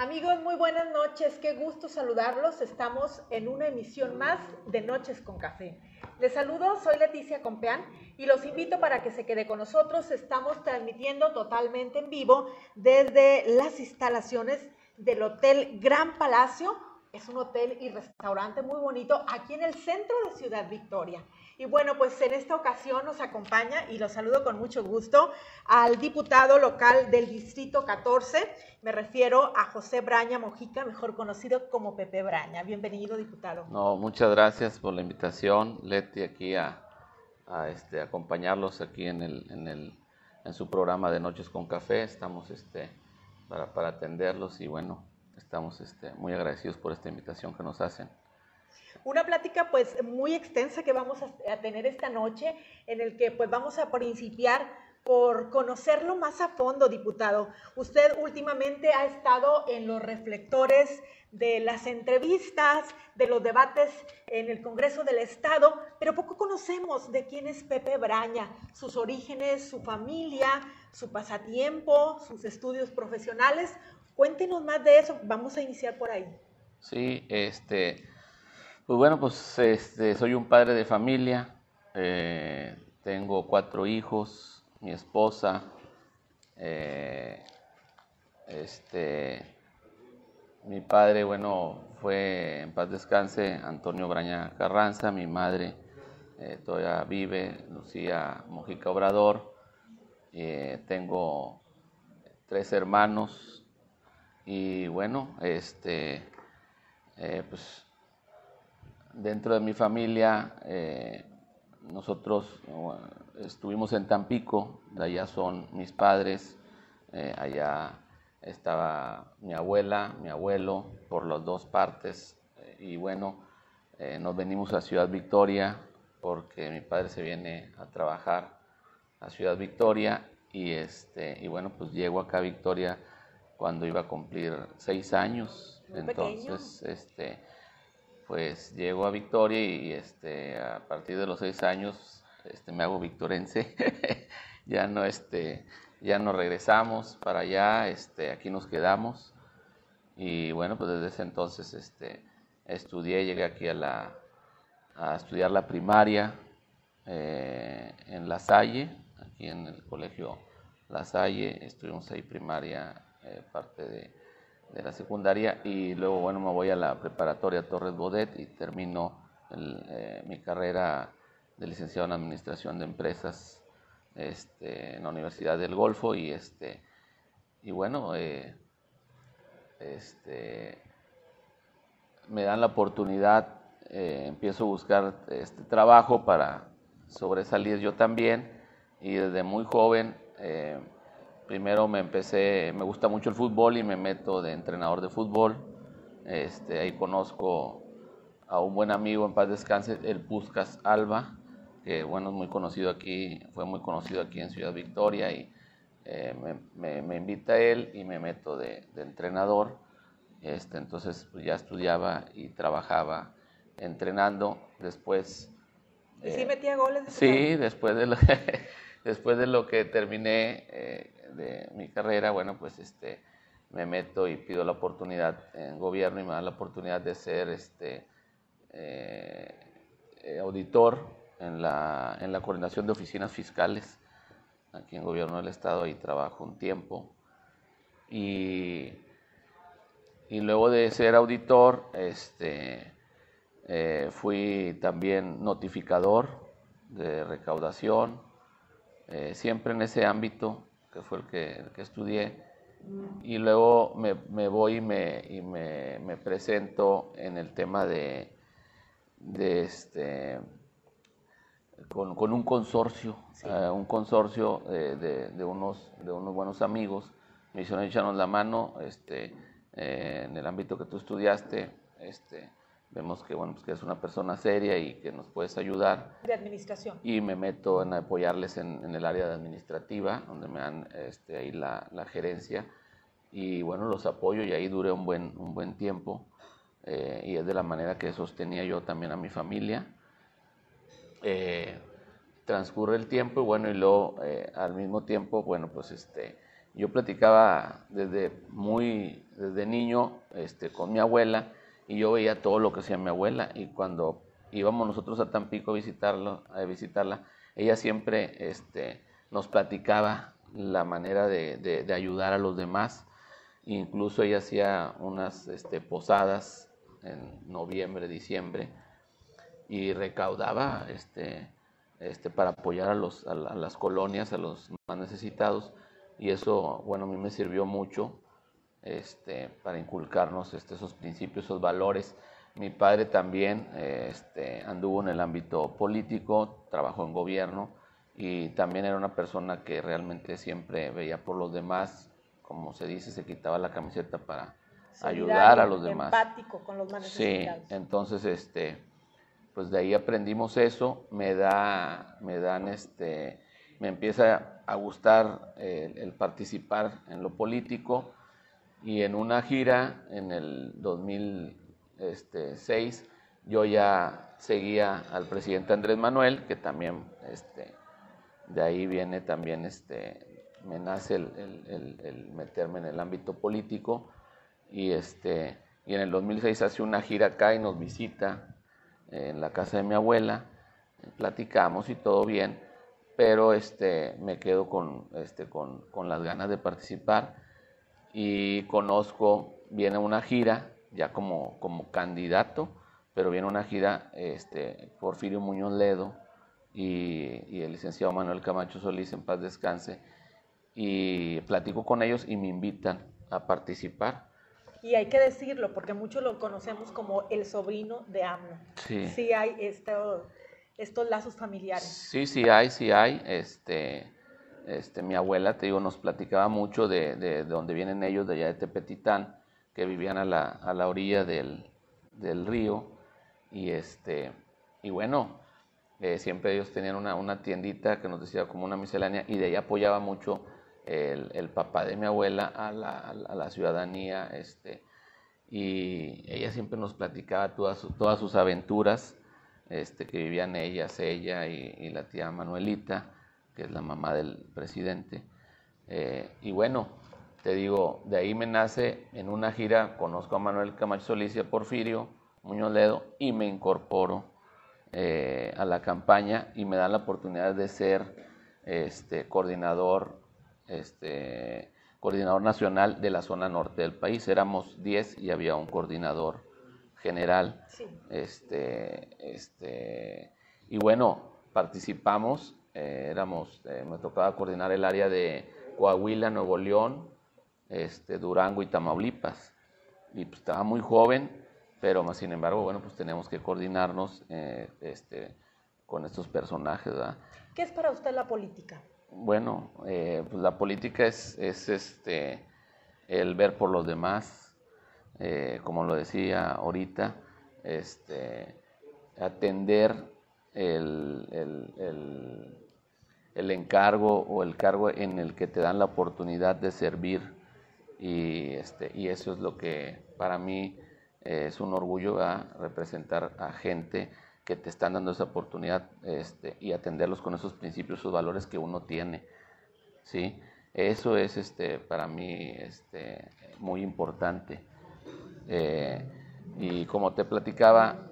Amigos, muy buenas noches. Qué gusto saludarlos. Estamos en una emisión más de Noches con Café. Les saludo, soy Leticia Compeán y los invito para que se quede con nosotros. Estamos transmitiendo totalmente en vivo desde las instalaciones del Hotel Gran Palacio. Es un hotel y restaurante muy bonito aquí en el centro de Ciudad Victoria. Y bueno, pues en esta ocasión nos acompaña, y lo saludo con mucho gusto, al diputado local del Distrito 14. Me refiero a José Braña Mojica, mejor conocido como Pepe Braña. Bienvenido, diputado. No, muchas gracias por la invitación, Leti, aquí a, este, acompañarlos aquí en, el, en, el, en su programa de Noches con Café. Estamos este, para, para atenderlos y bueno, estamos este, muy agradecidos por esta invitación que nos hacen. Una plática pues muy extensa que vamos a, tener esta noche en el que pues vamos a principiar por conocerlo más a fondo, diputado. Usted últimamente ha estado en los reflectores de las entrevistas, de los debates en el Congreso del Estado, pero poco conocemos de quién es Pepe Braña, sus orígenes, su familia, su pasatiempo, sus estudios profesionales. Cuéntenos más de eso, vamos a iniciar por ahí. Sí, este, pues bueno, pues este, soy un padre de familia, eh, tengo cuatro hijos, mi esposa, eh, este, mi padre, bueno, fue en paz descanse Antonio Braña Carranza, mi madre eh, todavía vive, Lucía Mojica Obrador, tengo tres hermanos y bueno, este, pues dentro de mi familia, eh, nosotros estuvimos en Tampico, de allá son mis padres, eh, allá estaba mi abuela, mi abuelo, por las dos partes, eh, y bueno, nos venimos a Ciudad Victoria porque mi padre se viene a trabajar a Ciudad Victoria y, este, y bueno, pues llego acá a Victoria cuando iba a cumplir seis años, entonces, este pues llego a Victoria y este, a partir de los seis años este, me hago victorense. ya no este, ya no regresamos para allá, este, aquí nos quedamos. Y bueno, pues desde ese entonces este, estudié, llegué aquí a, la, a estudiar la primaria eh, en La Salle, aquí en el colegio La Salle, estuvimos ahí primaria, eh, parte de de la secundaria y luego, bueno, me voy a la preparatoria Torres Bodet y termino eh, mi carrera de licenciado en Administración de Empresas este, en la Universidad del Golfo y, este, y bueno, eh, este, me dan la oportunidad, eh, empiezo a buscar este trabajo para sobresalir yo también y desde muy joven primero me empecé, me gusta mucho el fútbol y me meto de entrenador de fútbol. Este, ahí conozco a un buen amigo en paz descanse, el Puscas Alba, que bueno, es muy conocido aquí, fue muy conocido aquí en Ciudad Victoria y eh, me, me, invita a él y me meto de, entrenador. Este, entonces pues, ya estudiaba y trabajaba entrenando. Después... ¿Y sí eh, metía goles? sí, después de, lo, después de lo que terminé, eh, de mi carrera, bueno, pues este, me meto y pido la oportunidad en gobierno y me dan la oportunidad de ser este, eh, eh, auditor en la, en la coordinación de oficinas fiscales aquí en gobierno del estado, ahí trabajo un tiempo. Y, y luego de ser auditor, este, eh, fui también notificador de recaudación, siempre en ese ámbito que fue el que, que estudié. Y luego me, me voy y, me, y me, me, presento en el tema de, de este, con, con un consorcio, eh, un consorcio de, de, unos, de unos buenos amigos. Me hicieron echarnos la mano este, eh, en el ámbito que tú estudiaste. Este, vemos que, bueno, pues que es una persona seria y que nos puedes ayudar. De administración. Y me meto en apoyarles en, en el área de administrativa, donde me dan este, ahí la, la, gerencia. Y bueno, los apoyo y ahí duré un buen, un buen tiempo. Eh, y es de la manera que sostenía yo también a mi familia. Eh, transcurre el tiempo y bueno, y luego eh, al mismo tiempo, bueno, pues este, yo platicaba desde muy, desde niño este, con mi abuela y yo veía todo lo que hacía mi abuela y cuando íbamos nosotros a Tampico a, visitarlo, a visitarla, ella siempre este, nos platicaba la manera de, ayudar a los demás. Incluso ella hacía unas este, posadas en noviembre, diciembre y recaudaba este, este, para apoyar a, los, a las colonias, a los más necesitados y eso, bueno, a mí me sirvió mucho este, para inculcarnos este, esos principios, esos valores. Mi padre también este, anduvo en el ámbito político, trabajó en gobierno y también era una persona que realmente siempre veía por los demás, como se dice, se quitaba la camiseta para ayudar a los demás. Empático con los más necesitados. Sí, entonces, este, pues de ahí aprendimos eso, me da, me dan este, me empieza a gustar eh, el, participar en lo político y en una gira en el 2006 yo ya seguía al presidente Andrés Manuel, que también este, de ahí viene también, este, me nace el, meterme en el ámbito político. Y, este, y en el 2006 hace una gira acá y nos visita en la casa de mi abuela, platicamos y todo bien pero este, me quedo con, este, con, con, las ganas de participar y conozco, viene una gira ya como, como candidato, pero viene una gira este, Porfirio Muñoz Ledo y, y, el licenciado Manuel Camacho Solís, en paz descanse, y platico con ellos y me invitan a participar. Y hay que decirlo, porque muchos lo conocemos como el sobrino de AMLO. Sí. Sí hay esto estos lazos familiares. Sí, sí hay, sí hay. Este, este, mi abuela, te digo, nos platicaba mucho de, de, dónde vienen ellos, de allá de Tepetitán, que vivían a la, a la orilla del, del, río. Y, este, y bueno, eh, siempre ellos tenían una, una, tiendita que nos decía como una miscelánea y de ahí apoyaba mucho el, el papá de mi abuela a la, a la, ciudadanía. Este, y ella siempre nos platicaba todas, todas sus aventuras este, que vivían ellas, ella y, la tía Manuelita, que es la mamá del presidente. Eh, y bueno, te digo, de ahí me nace en una gira, conozco a Manuel Camacho Solís y a Porfirio Muñoz Ledo y me incorporo eh, a la campaña y me dan la oportunidad de ser este, coordinador, este, coordinador nacional de la zona norte del país. Éramos 10 y había un coordinador general. Este, este, y bueno, participamos, eh, éramos, eh, me tocaba coordinar el área de Coahuila, Nuevo León, este, Durango y Tamaulipas. Y pues estaba muy joven, pero más sin embargo, bueno, pues tenemos que coordinarnos eh, este, con estos personajes. ¿Qué es para usted la política? Bueno, pues la política es, es este, el ver por los demás, como lo decía ahorita, este, atender el, encargo o el cargo en el que te dan la oportunidad de servir y, este, y eso es lo que para mí es un orgullo representar a gente que te están dando esa oportunidad este, y atenderlos con esos principios, esos valores que uno tiene. ¿sí? Eso es este, para mí este, muy importante. Eh, y como te platicaba,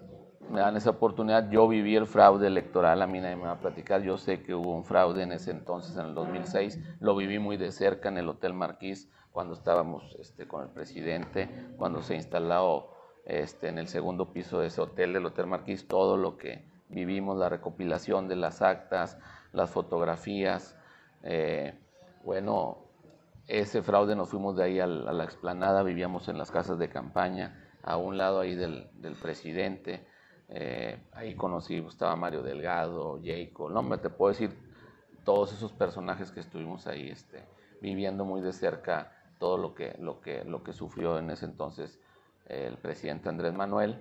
me dan esa oportunidad. Yo viví el fraude electoral, a mí nadie me va a platicar. Yo sé que hubo un fraude en ese entonces, en el 2006. Lo viví muy de cerca en el Hotel Marquís, cuando estábamos este, con el presidente, cuando se instaló este, en el segundo piso de ese hotel, del Hotel Marquís, todo lo que vivimos, la recopilación de las actas, las fotografías. Eh, bueno, ese fraude nos fuimos de ahí a la, explanada, vivíamos en las casas de campaña, a un lado ahí del, presidente. Eh, ahí conocí, estaba Mario Delgado, Jacob, no me te puedo decir todos esos personajes que estuvimos ahí este, viviendo muy de cerca todo lo que, lo, que, lo que sufrió en ese entonces el presidente Andrés Manuel.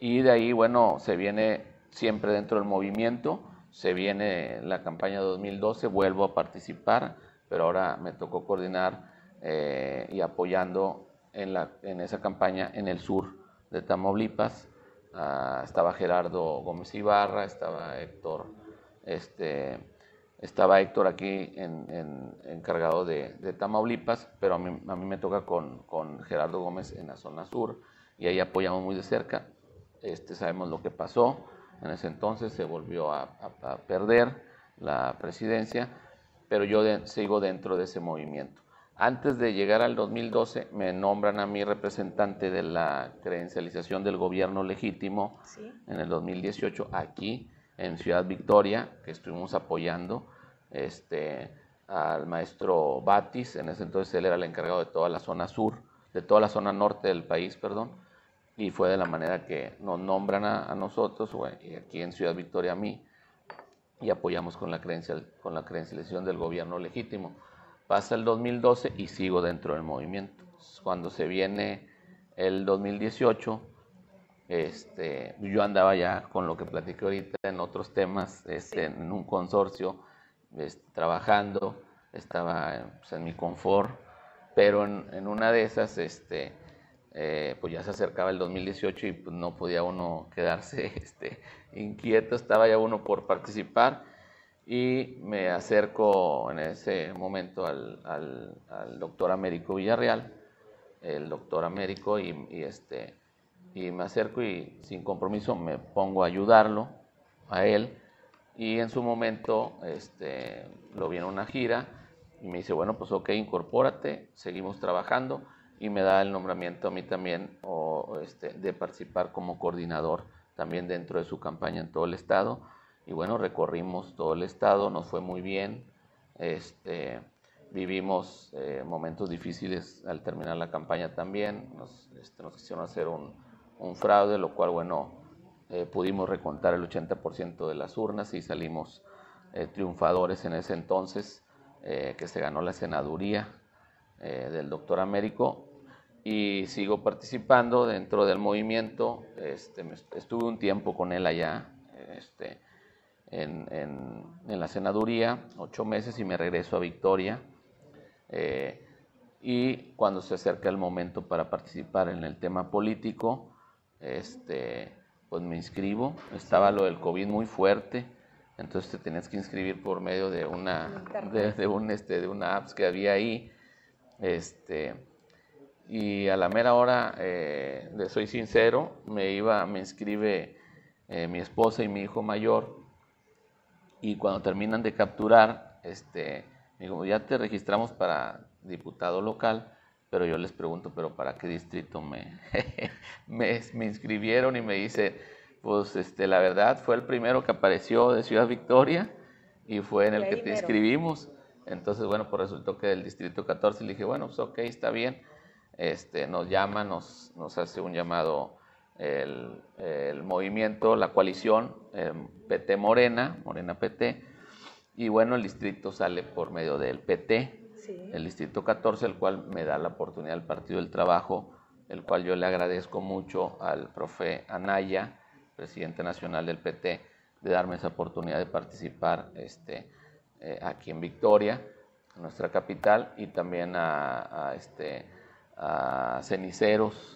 Y de ahí, bueno, se viene siempre dentro del movimiento, se viene la campaña 2012, vuelvo a participar pero ahora me tocó coordinar eh, y apoyando en, la, en esa campaña en el sur de Tamaulipas. Ah, estaba Gerardo Gómez Ibarra, estaba Héctor este, estaba Héctor aquí en, encargado de, Tamaulipas, pero a mí, a mí me toca con, con, Gerardo Gómez en la zona sur y ahí apoyamos muy de cerca. Este, sabemos lo que pasó. En ese entonces se volvió a, perder la presidencia, pero yo sigo dentro de ese movimiento. Antes de llegar al 2012 me nombran a mí representante de la credencialización del gobierno legítimo en el 2018 aquí en Ciudad Victoria, que estuvimos apoyando este, al maestro Batis, en ese entonces él era el encargado de toda la zona sur, de toda la zona norte del país, perdón, y fue de la manera que nos nombran a, nosotros, y aquí en Ciudad Victoria a mí, y apoyamos con la, credencial, con la credencialización del gobierno legítimo. Pasa el 2012 y sigo dentro del movimiento. Cuando se viene el 2018, este, yo andaba ya con lo que platiqué ahorita en otros temas, este, en un consorcio, este, trabajando, estaba pues, en mi confort, pero en, una de esas, este, eh, pues ya se acercaba el 2018 y pues no podía uno quedarse este, inquieto, estaba ya uno por participar y me acerco en ese momento al, doctor Américo Villarreal, el doctor Américo, y, y este, y me acerco y sin compromiso me pongo a ayudarlo a él y en su momento este, lo vi en una gira y me dice, bueno, pues ok, incorpórate, seguimos trabajando y me da el nombramiento a mí también o, este, de participar como coordinador también dentro de su campaña en todo el estado. Y bueno, recorrimos todo el estado, nos fue muy bien. Este, vivimos eh, momentos difíciles al terminar la campaña también. Nos, este, nos quisieron hacer un, fraude, lo cual, bueno, eh, pudimos recontar el 80% de las urnas y salimos eh, triunfadores en ese entonces, que se ganó la senaduría del doctor Américo y sigo participando dentro del movimiento. Este, estuve un tiempo con él allá este, en, en, la senaduría, ocho meses, y me regreso a Victoria. y cuando se acerca el momento para participar en el tema político, este, pues me inscribo. Estaba lo del COVID muy fuerte, entonces te tenías que inscribir por medio de una, de, un, este, de una apps que había ahí. Este, y a la mera hora, eh, le soy sincero, me iba, me inscribe eh, mi esposa y mi hijo mayor, y cuando terminan de capturar, este, digo, ya te registramos para diputado local, pero yo les pregunto, ¿pero para qué distrito me, me, inscribieron? Y me dice, pues este, la verdad fue el primero que apareció de Ciudad Victoria y fue en el que te inscribimos. Entonces, bueno, pues resultó que del distrito 14 le dije, bueno, pues ok, está bien. Este, nos llama, nos, nos hace un llamado el, el movimiento, la coalición PT Morena, Morena PT, y bueno, el distrito sale por medio del PT, el Distrito 14, el cual me da la oportunidad el Partido del Trabajo, el cual yo le agradezco mucho al profe Anaya, presidente nacional del PT, de darme esa oportunidad de participar este, eh, aquí en Victoria, nuestra capital, y también a, este, a Ceniceros,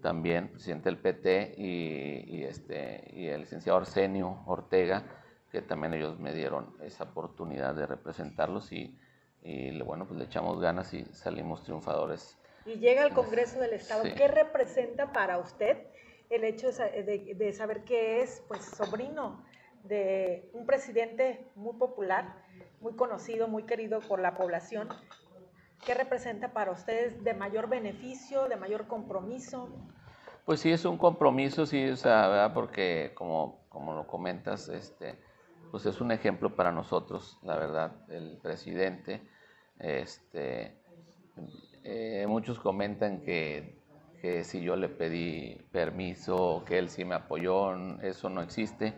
también presidente del PT, y, este, y el licenciado Arsenio Ortega, que también ellos me dieron esa oportunidad de representarlos y y bueno, pues le echamos ganas y salimos triunfadores. Y llega al Congreso del Estado, ¿qué representa para usted el hecho de, saber que es pues sobrino de un presidente muy popular, muy conocido, muy querido por la población? ¿Qué representa para ustedes de mayor beneficio, de mayor compromiso? Pues sí, es un compromiso, sí, o sea, ¿verdad? porque como, como lo comentas, este, pues es un ejemplo para nosotros, la verdad, el presidente. Este, eh, muchos comentan que, que, si yo le pedí permiso, que él sí me apoyó, eso no existe.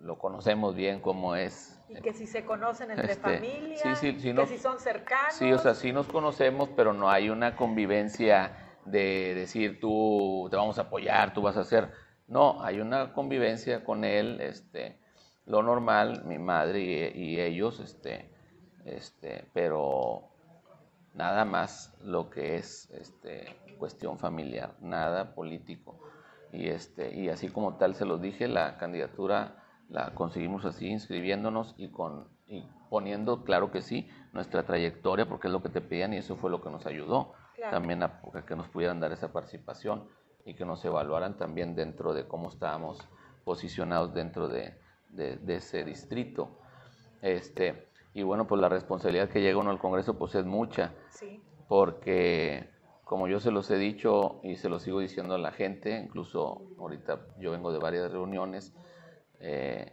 lo conocemos bien como es. Y que si se conocen entre este, familias, que si son cercanos. Sí, o sea, sí nos conocemos, pero no hay una convivencia de decir tú te vamos a apoyar, tú vas a hacer. No, hay una convivencia con él, este, lo normal, mi madre y, ellos, este, este, pero nada más lo que es este, cuestión familiar, nada político. Y, este, y así como tal se los dije, la candidatura la conseguimos así, inscribiéndonos y, con, y poniendo, claro que sí, nuestra trayectoria, porque es lo que te pedían y eso fue lo que nos ayudó. También a, que nos pudieran dar esa participación y que nos evaluaran también dentro de cómo estábamos posicionados dentro de, de, ese distrito. Este, y bueno, pues la responsabilidad que llega uno al Congreso pues es mucha, porque como yo se los he dicho y se los sigo diciendo a la gente, incluso ahorita yo vengo de varias reuniones, eh,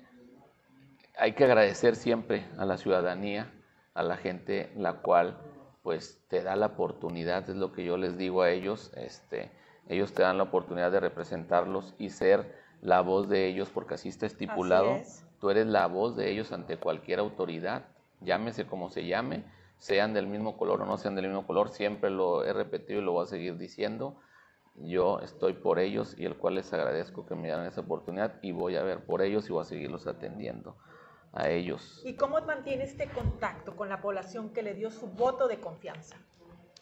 hay que agradecer siempre a la ciudadanía, a la gente la cual pues te da la oportunidad, es lo que yo les digo a ellos, este, ellos te dan la oportunidad de representarlos y ser la voz de ellos, porque así está estipulado, tú eres la voz de ellos ante cualquier autoridad, llámese como se llame, sean del mismo color o no sean del mismo color, siempre lo he repetido y lo voy a seguir diciendo, yo estoy por ellos y el cual les agradezco que me dan esa oportunidad y voy a ver por ellos y voy a seguirlos atendiendo a ellos. ¿Y cómo mantiene este contacto con la población que le dio su voto de confianza?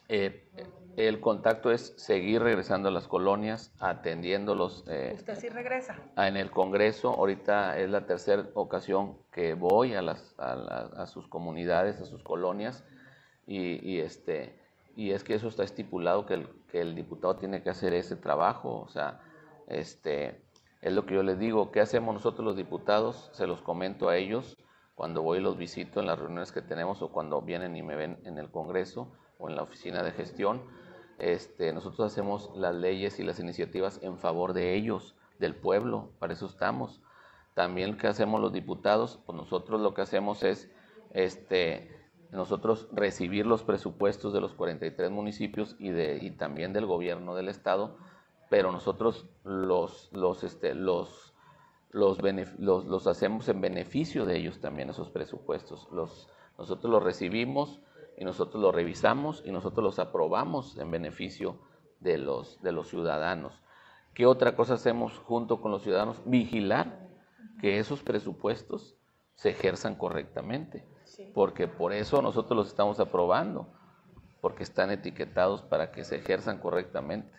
Eh, el contacto es seguir regresando a las colonias, atendiéndolos. Eh, ¿Usted sí regresa? En el Congreso, ahorita es la tercera ocasión que voy a, las, a, sus comunidades, a sus colonias, y, este, y es que eso está estipulado que el, que el diputado tiene que hacer ese trabajo, o sea, este, es lo que yo les digo, ¿qué hacemos nosotros los diputados? Se los comento a ellos cuando voy y los visito en las reuniones que tenemos o cuando vienen y me ven en el Congreso o en la oficina de gestión. Este, nosotros hacemos las leyes y las iniciativas en favor de ellos, del pueblo, para eso estamos. También, ¿qué hacemos los diputados? Pues nosotros lo que hacemos es este, nosotros recibir los presupuestos de los 43 municipios y, de, y también del gobierno del estado, pero nosotros los, los, este, los, hacemos en beneficio de ellos también, esos presupuestos. Nosotros los recibimos y nosotros los revisamos y nosotros los aprobamos en beneficio de los, de los ciudadanos. ¿Qué otra cosa hacemos junto con los ciudadanos? Vigilar que esos presupuestos se ejerzan correctamente porque por eso nosotros los estamos aprobando, porque están etiquetados para que se ejerzan correctamente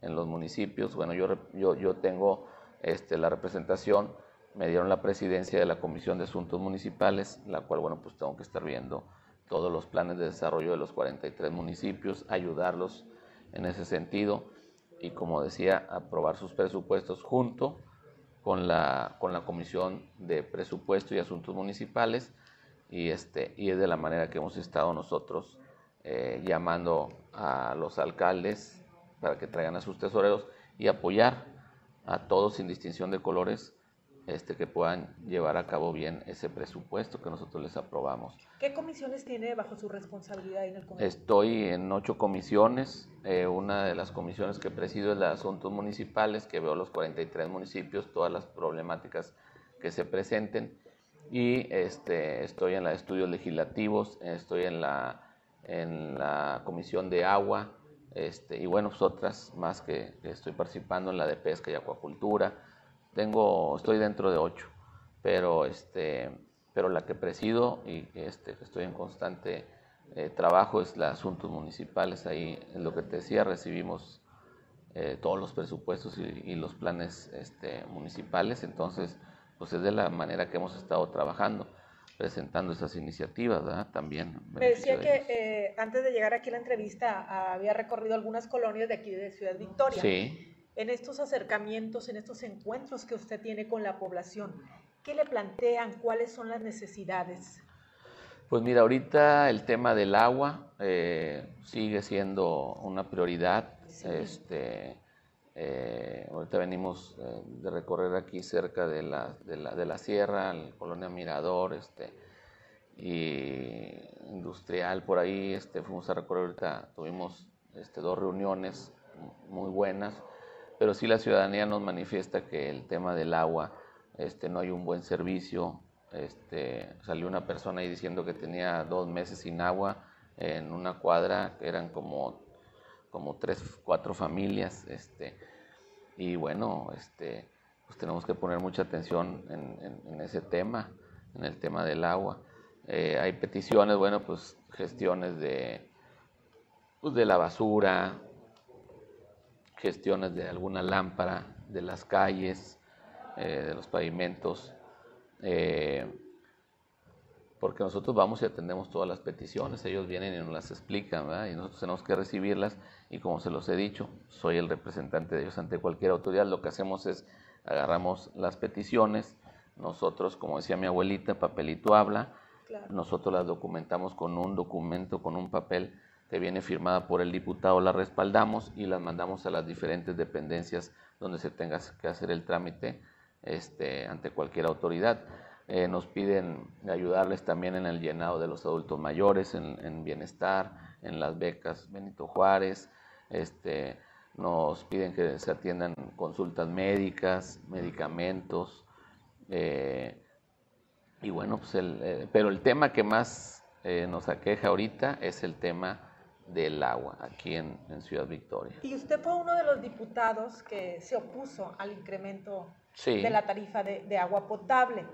en los municipios. Bueno, yo, yo, yo tengo este, la representación, me dieron la presidencia de la Comisión de Asuntos Municipales, la cual, bueno, pues tengo que estar viendo todos los planes de desarrollo de los 43 municipios, ayudarlos en ese sentido y, como decía, aprobar sus presupuestos junto con la, con la Comisión de Presupuesto y Asuntos Municipales y, este, y es de la manera que hemos estado nosotros eh, llamando a los alcaldes para que traigan a sus tesoreros y apoyar a todos sin distinción de colores este, que puedan llevar a cabo bien ese presupuesto que nosotros les aprobamos. ¿Qué comisiones tiene bajo su responsabilidad en el Congreso? Estoy en ocho comisiones. Eh, una de las comisiones que presido es la de Asuntos Municipales, que veo los 43 municipios, todas las problemáticas que se presenten y este, estoy en la de estudios legislativos, estoy en la, en la comisión de agua este, y bueno, pues otras más que, estoy participando en la de pesca y acuacultura. Tengo, estoy dentro de ocho, pero, este, pero la que presido y este, estoy en constante eh, trabajo es la asuntos municipales. Ahí, en lo que te decía, recibimos eh, todos los presupuestos y, y los planes este, municipales, entonces pues es de la manera que hemos estado trabajando, presentando esas iniciativas, ¿verdad? También. Me decía que eh, antes de llegar aquí a la entrevista había recorrido algunas colonias de aquí de Ciudad Victoria. Sí. En estos acercamientos, en estos encuentros que usted tiene con la población, ¿qué le plantean? ¿Cuáles son las necesidades? Pues mira, ahorita el tema del agua eh, sigue siendo una prioridad. Este, eh, ahorita venimos eh, de recorrer aquí cerca de la, de la, de la sierra, la colonia Mirador, este, y industrial por ahí, este, fuimos a recorrer ahorita, tuvimos este, dos reuniones muy buenas, pero sí la ciudadanía nos manifiesta que el tema del agua, este, no hay un buen servicio, este, salió una persona ahí diciendo que tenía dos meses sin agua en una cuadra, que eran como como tres, cuatro familias, este, y bueno, este, pues tenemos que poner mucha atención en, ese tema, en el tema del agua. Eh, hay peticiones, bueno, pues gestiones de, pues de la basura, gestiones de alguna lámpara, de las calles, eh, de los pavimentos, eh, porque nosotros vamos y atendemos todas las peticiones, ellos vienen y nos las explican, y nosotros tenemos que recibirlas y como se los he dicho, soy el representante de ellos ante cualquier autoridad, lo que hacemos es agarramos las peticiones, nosotros, como decía mi abuelita, papelito habla, nosotros las documentamos con un documento, con un papel que viene firmada por el diputado, la respaldamos y las mandamos a las diferentes dependencias donde se tenga que hacer el trámite este, ante cualquier autoridad. Eh, nos piden ayudarles también en el llenado de los adultos mayores, en, bienestar, en las becas Benito Juárez. Este, nos piden que se atiendan consultas médicas, medicamentos. Eh, y bueno, pues el, eh, pero el tema que más nos aqueja ahorita es el tema del agua aquí en, Ciudad Victoria. Y usted fue uno de los diputados que se opuso al incremento de la tarifa de, agua potable.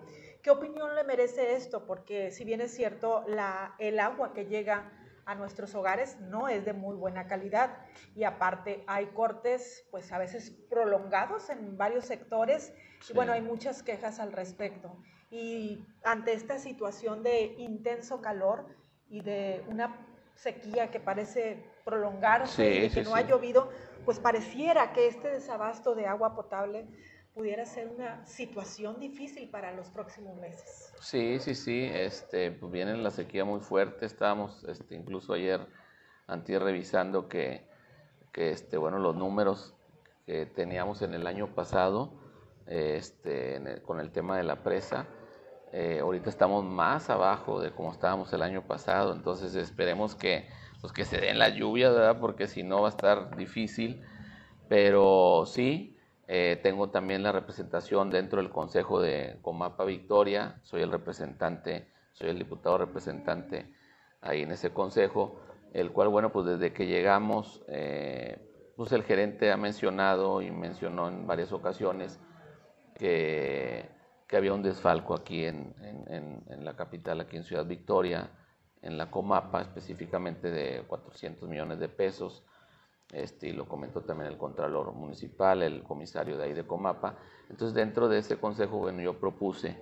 ¿Qué opinión le merece esto? Porque si bien es cierto, la, el agua que llega a nuestros hogares no es de muy buena calidad y aparte hay cortes pues a veces prolongados en varios sectores y bueno, hay muchas quejas al respecto. Y ante esta situación de intenso calor y de una sequía que parece prolongarse y que no ha llovido, pues pareciera que este desabasto de agua potable pudiera ser una situación difícil para los próximos meses. Sí, sí, sí, este, pues viene la sequía muy fuerte, estábamos este, incluso ayer anti revisando que, que este, bueno, los números que teníamos en el año pasado este, con el tema de la presa, eh, ahorita estamos más abajo de como estábamos el año pasado, entonces esperemos que, pues que se den las lluvias, ¿verdad? Porque si no va a estar difícil. Pero sí, eh, tengo también la representación dentro del Consejo de Comapa Victoria, soy el representante, soy el diputado representante ahí en ese consejo, el cual, bueno, pues desde que llegamos, eh, pues el gerente ha mencionado y mencionó en varias ocasiones que que había un desfalco aquí en, la capital, aquí en Ciudad Victoria, en la Comapa, específicamente de 400 millones de pesos. Este, y lo comentó también el Contralor Municipal, el comisario de ahí de Comapa. Entonces, dentro de ese consejo, bueno, yo propuse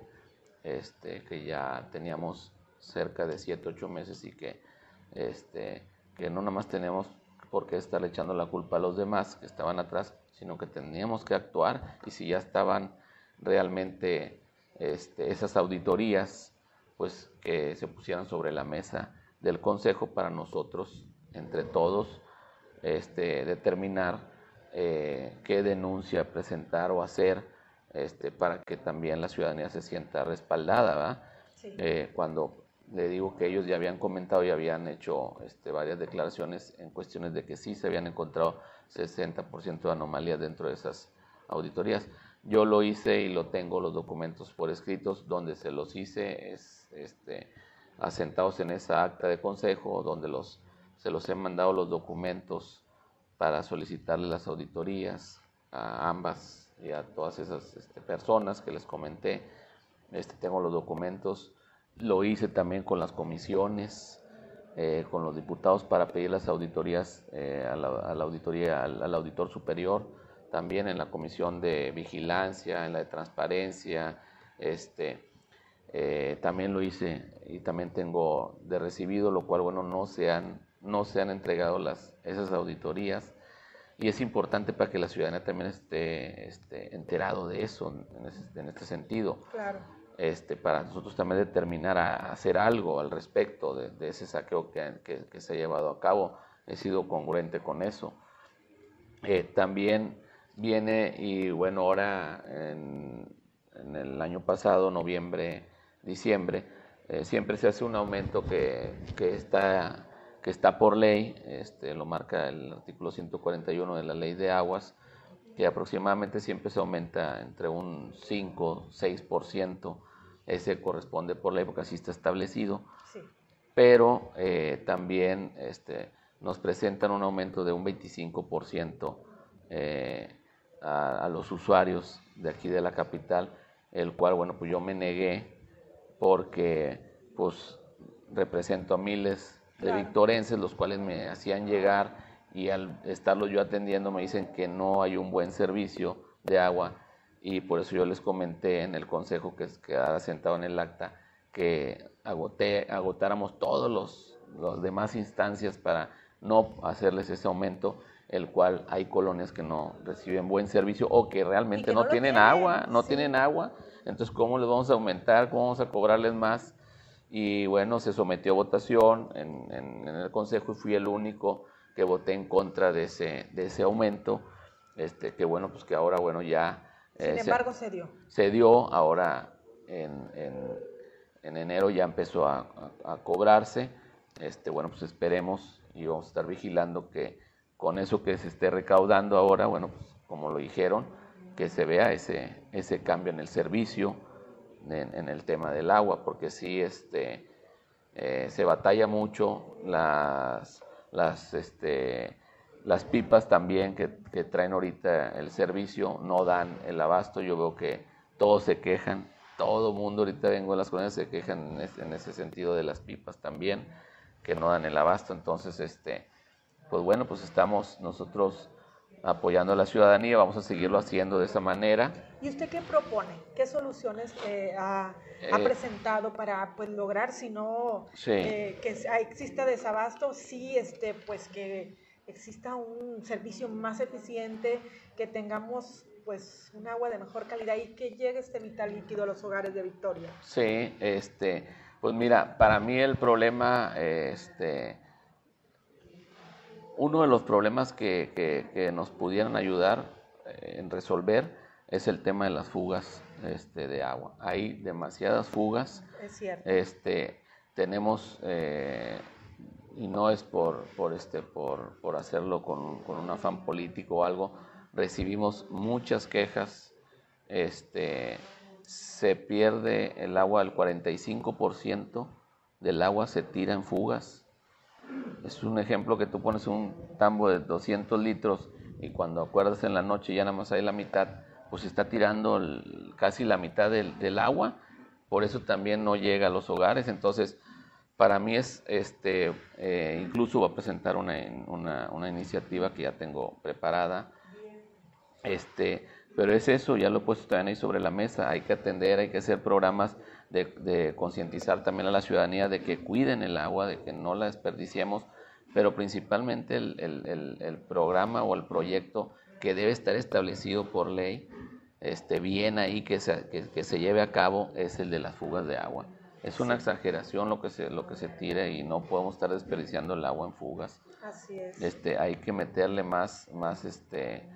este, que ya teníamos cerca de 7, 8 meses y que, este, que no nada más teníamos por qué estar echando la culpa a los demás que estaban atrás, sino que teníamos que actuar y si ya estaban realmente este, esas auditorías, pues que se pusieran sobre la mesa del Consejo para nosotros, entre todos, este, determinar eh, qué denuncia presentar o hacer este, para que también la ciudadanía se sienta respaldada. Eh, cuando le digo que ellos ya habían comentado y habían hecho este, varias declaraciones en cuestiones de que sí se habían encontrado 60% de anomalías dentro de esas auditorías. Yo lo hice y lo tengo los documentos por escritos donde se los hice es, este, asentados en esa acta de consejo donde los, se los he mandado los documentos para solicitarle las auditorías a ambas y a todas esas este, personas que les comenté. Este, tengo los documentos. Lo hice también con las comisiones, eh, con los diputados para pedir las auditorías eh, a, la, auditoría, al auditor superior también en la comisión de vigilancia, en la de transparencia, este, eh, también lo hice y también tengo de recibido, lo cual, bueno, no se han, no se han entregado las, esas auditorías y es importante para que la ciudadanía también esté, esté enterado de eso en, este sentido. Claro. Este, para nosotros también determinar a hacer algo al respecto de, ese saqueo que, que, se ha llevado a cabo. He sido congruente con eso. Eh, también viene y bueno, ahora en, el año pasado, noviembre, diciembre, eh, siempre se hace un aumento que, que, está, que está por ley, este, lo marca el artículo 141 de la ley de aguas, que aproximadamente siempre se aumenta entre un 5, 6%, ese corresponde por ley porque así está establecido, pero eh, también este, nos presentan un aumento de un 25% eh, a, los usuarios de aquí de la capital, el cual, bueno, pues yo me negué porque pues represento a miles de victorenses, los cuales me hacían llegar y al estarlos yo atendiendo me dicen que no hay un buen servicio de agua y por eso yo les comenté en el consejo que quedara sentado en el acta que agoté, agotáramos todos los, los demás instancias para no hacerles ese aumento, el cual hay colonias que no reciben buen servicio o que realmente no, tienen agua, no tienen agua. Entonces, ¿cómo les vamos a aumentar? ¿Cómo vamos a cobrarles más? Y bueno, se sometió a votación en, en, el Consejo y fui el único que voté en contra de ese, de ese aumento. Este, que bueno, pues que ahora, bueno, ya sin eh, embargo, se, dio. Se dio, ahora en, en, enero ya empezó a, cobrarse. Este, bueno, pues esperemos y vamos a estar vigilando que con eso que se esté recaudando ahora, bueno, pues como lo dijeron, que se vea ese, ese cambio en el servicio, en, el tema del agua, porque sí, este, eh, se batalla mucho las, las, este, las pipas también que, traen ahorita el servicio no dan el abasto. Yo veo que todos se quejan, todo mundo ahorita vengo a las colonias se quejan en ese, sentido de las pipas también, que no dan el abasto. Entonces, este, pues bueno, pues estamos nosotros apoyando a la ciudadanía, vamos a seguirlo haciendo de esa manera. ¿Y usted qué propone? ¿Qué soluciones eh, ha, ha, eh, presentado para pues lograr si no eh, que exista desabasto, sí este pues que exista un servicio más eficiente, que tengamos pues un agua de mejor calidad y que llegue este vital líquido a los hogares de Victoria. Sí, este, pues mira, para mí el problema, este, uno de los problemas que, que, nos pudieran ayudar eh, en resolver es el tema de las fugas este, de agua. Hay demasiadas fugas. Es cierto. Este, tenemos eh, y no es por, por, este, por, por hacerlo con, con, un afán político o algo, recibimos muchas quejas, este, se pierde el agua, el 45% del agua se tira en fugas. Es un ejemplo que tú pones un tambo de 200 litros y cuando acuerdas en la noche ya nada más hay la mitad, pues está tirando casi la mitad del, agua, por eso también no llega a los hogares. Entonces, para mí es, este, eh, incluso va a presentar una, una, una, iniciativa que ya tengo preparada, este, pero es eso, ya lo he puesto también ahí sobre la mesa, hay que atender, hay que hacer programas de, de concientizar también a la ciudadanía de que cuiden el agua, de que no la desperdiciemos, pero principalmente el, el, el, programa o el proyecto que debe estar establecido por ley, este, bien ahí que se, que, que se lleve a cabo, es el de las fugas de agua. Es una exageración lo que se lo que se tira y no podemos estar desperdiciando el agua en fugas. Así es. Este, hay que meterle más, más, este,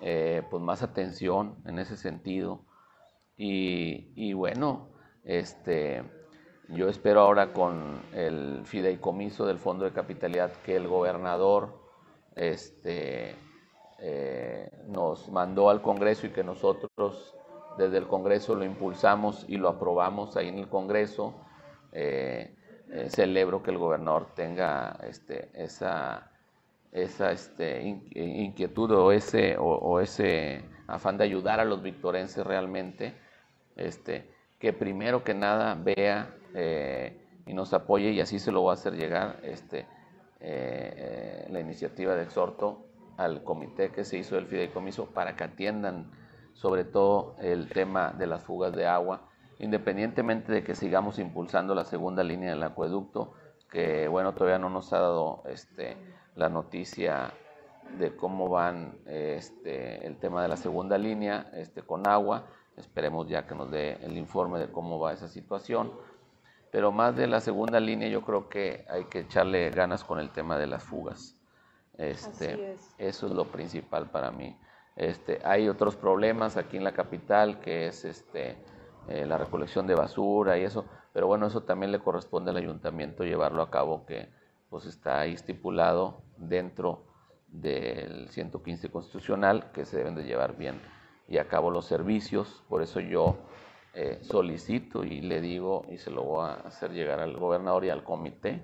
eh, pues más atención en ese sentido. Y, y, bueno, este, yo espero ahora con el fideicomiso del Fondo de Capitalidad que el gobernador este, eh, nos mandó al Congreso y que nosotros desde el Congreso lo impulsamos y lo aprobamos ahí en el Congreso. Eh, eh, celebro que el gobernador tenga este, esa, esa este, inquietud o ese, o, ese afán de ayudar a los victorenses realmente, este, que primero que nada vea eh, y nos apoye, y así se lo va a hacer llegar este, la iniciativa de exhorto al comité que se hizo del fideicomiso para que atiendan sobre todo el tema de las fugas de agua, independientemente de que sigamos impulsando la segunda línea del acueducto, que bueno, todavía no nos ha dado este, la noticia de cómo van este, el tema de la segunda línea este, con agua. Esperemos ya que nos dé el informe de cómo va esa situación. Pero más de la segunda línea, yo creo que hay que echarle ganas con el tema de las fugas. Este, Eso es lo principal para mí. Este, hay otros problemas aquí en la capital, que es este, eh, la recolección de basura y eso, pero bueno, eso también le corresponde al ayuntamiento llevarlo a cabo, que pues está ahí estipulado dentro del 115 constitucional, que se deben de llevar bien y a cabo los servicios, por eso yo eh, solicito y le digo, y se lo voy a hacer llegar al gobernador y al comité,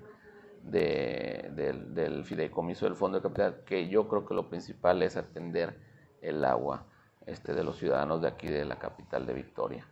del, del fideicomiso del Fondo de Capital, que yo creo que lo principal es atender el agua este, de los ciudadanos de aquí de la capital de Victoria.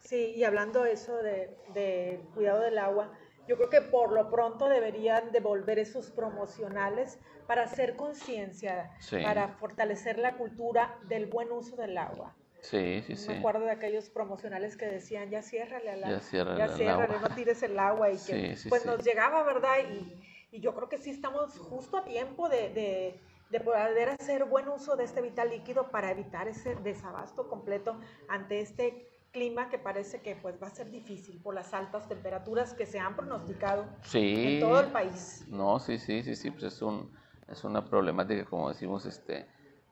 Sí, y hablando eso de, cuidado del agua, yo creo que por lo pronto deberían devolver esos promocionales para hacer conciencia, para fortalecer la cultura del buen uso del agua. Sí, sí, sí. Me acuerdo de aquellos promocionales que decían, ya ciérrale al Ya ciérrale ya al ciérrale, agua. no tires el agua. Y que, Sí, sí, pues sí. nos llegaba, ¿verdad? Y, y yo creo que sí estamos justo a tiempo de, de, de poder hacer buen uso de este vital líquido para evitar ese desabasto completo ante este clima que parece que pues va a ser difícil por las altas temperaturas que se han pronosticado Sí. en todo el país. No, sí, sí, sí, sí, pues es un es una problemática como decimos este